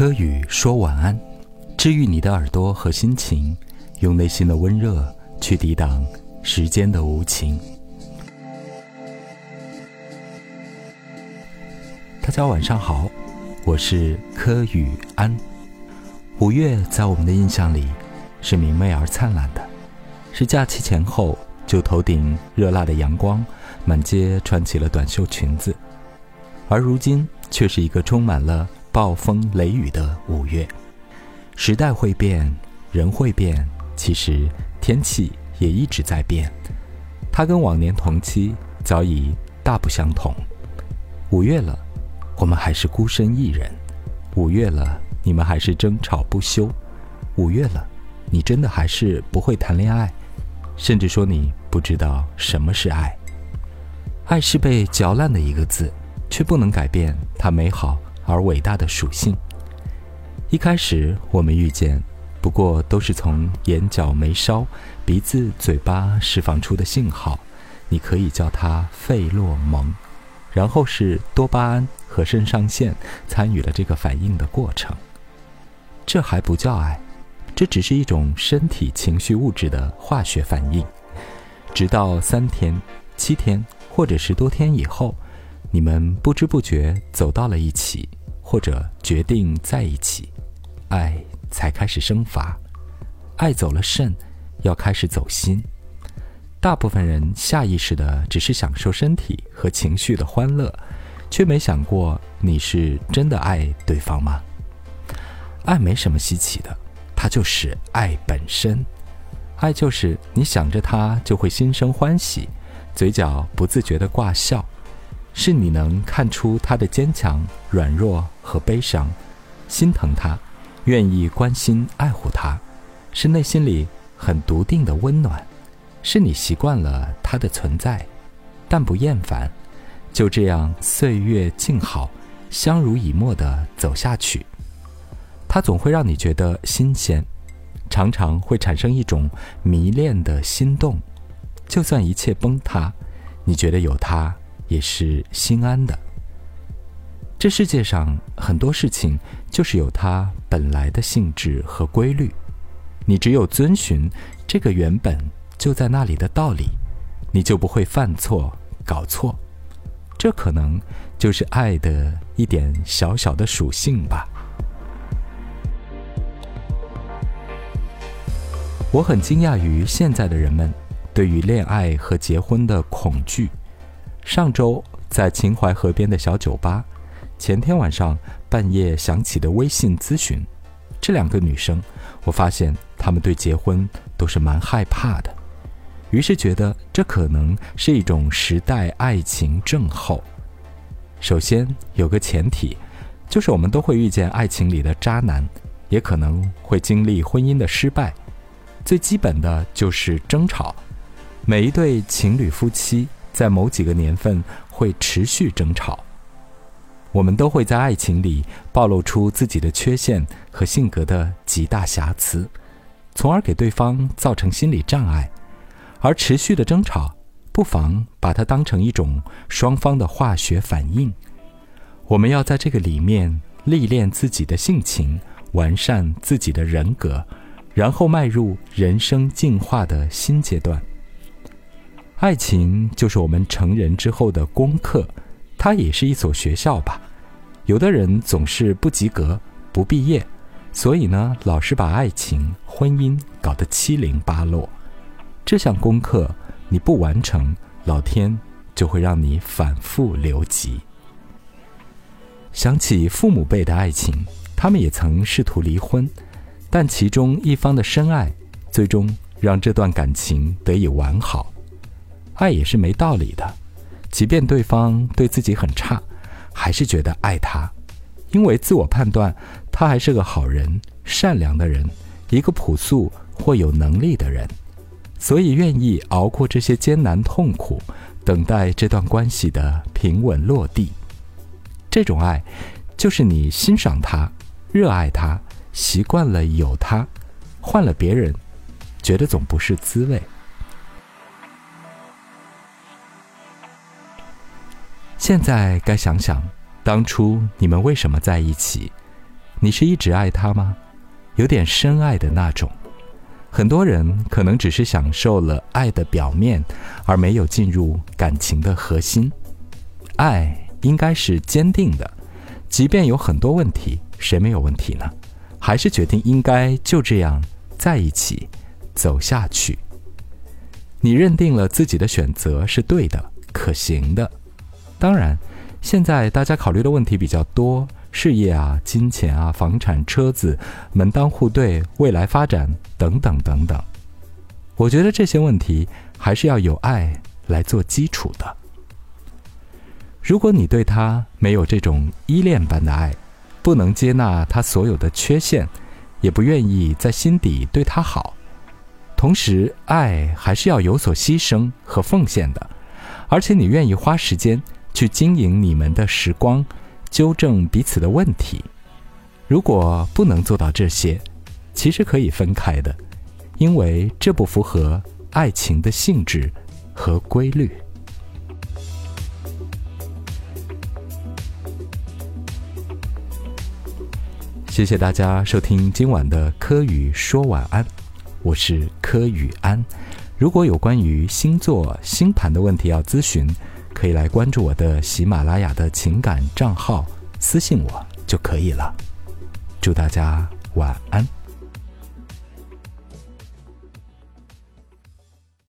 柯宇说晚安，治愈你的耳朵和心情，用内心的温热去抵挡时间的无情。大家晚上好，我是柯宇安。五月在我们的印象里是明媚而灿烂的，是假期前后就头顶热辣的阳光，满街穿起了短袖裙子，而如今却是一个充满了。暴风雷雨的五月，时代会变，人会变，其实天气也一直在变。它跟往年同期早已大不相同。五月了，我们还是孤身一人；五月了，你们还是争吵不休；五月了，你真的还是不会谈恋爱，甚至说你不知道什么是爱。爱是被嚼烂的一个字，却不能改变它美好。而伟大的属性。一开始我们遇见，不过都是从眼角眉梢、鼻子、嘴巴释放出的信号，你可以叫它费洛蒙。然后是多巴胺和肾上腺参与了这个反应的过程。这还不叫爱，这只是一种身体情绪物质的化学反应。直到三天、七天或者十多天以后，你们不知不觉走到了一起。或者决定在一起，爱才开始生发，爱走了肾，要开始走心。大部分人下意识的只是享受身体和情绪的欢乐，却没想过你是真的爱对方吗？爱没什么稀奇的，它就是爱本身。爱就是你想着他就会心生欢喜，嘴角不自觉的挂笑。是你能看出他的坚强、软弱和悲伤，心疼他，愿意关心爱护他，是内心里很笃定的温暖，是你习惯了他的存在，但不厌烦，就这样岁月静好，相濡以沫的走下去。他总会让你觉得新鲜，常常会产生一种迷恋的心动，就算一切崩塌，你觉得有他。也是心安的。这世界上很多事情就是有它本来的性质和规律，你只有遵循这个原本就在那里的道理，你就不会犯错、搞错。这可能就是爱的一点小小的属性吧。我很惊讶于现在的人们对于恋爱和结婚的恐惧。上周在秦淮河边的小酒吧，前天晚上半夜响起的微信咨询，这两个女生，我发现她们对结婚都是蛮害怕的，于是觉得这可能是一种时代爱情症候。首先有个前提，就是我们都会遇见爱情里的渣男，也可能会经历婚姻的失败，最基本的就是争吵。每一对情侣夫妻。在某几个年份会持续争吵，我们都会在爱情里暴露出自己的缺陷和性格的极大瑕疵，从而给对方造成心理障碍。而持续的争吵，不妨把它当成一种双方的化学反应。我们要在这个里面历练自己的性情，完善自己的人格，然后迈入人生进化的新阶段。爱情就是我们成人之后的功课，它也是一所学校吧。有的人总是不及格、不毕业，所以呢，老是把爱情、婚姻搞得七零八落。这项功课你不完成，老天就会让你反复留级。想起父母辈的爱情，他们也曾试图离婚，但其中一方的深爱，最终让这段感情得以完好。爱也是没道理的，即便对方对自己很差，还是觉得爱他，因为自我判断他还是个好人、善良的人，一个朴素或有能力的人，所以愿意熬过这些艰难痛苦，等待这段关系的平稳落地。这种爱，就是你欣赏他、热爱他、习惯了有他，换了别人，觉得总不是滋味。现在该想想，当初你们为什么在一起？你是一直爱他吗？有点深爱的那种。很多人可能只是享受了爱的表面，而没有进入感情的核心。爱应该是坚定的，即便有很多问题，谁没有问题呢？还是决定应该就这样在一起走下去。你认定了自己的选择是对的、可行的。当然，现在大家考虑的问题比较多。事业啊，金钱啊，房产、车子，门当户对，未来发展等等等等。我觉得这些问题还是要有爱来做基础的。如果你对他没有这种依恋般的爱，不能接纳他所有的缺陷，也不愿意在心底对他好，同时爱还是要有所牺牲和奉献的，而且你愿意花时间去经营你们的时光。纠正彼此的问题，如果不能做到这些，其实可以分开的，因为这不符合爱情的性质和规律。谢谢大家收听今晚的柯宇说晚安，我是柯宇安。如果有关于星座星盘的问题要咨询。可以来关注我的喜马拉雅的情感账号，私信我就可以了。祝大家晚安。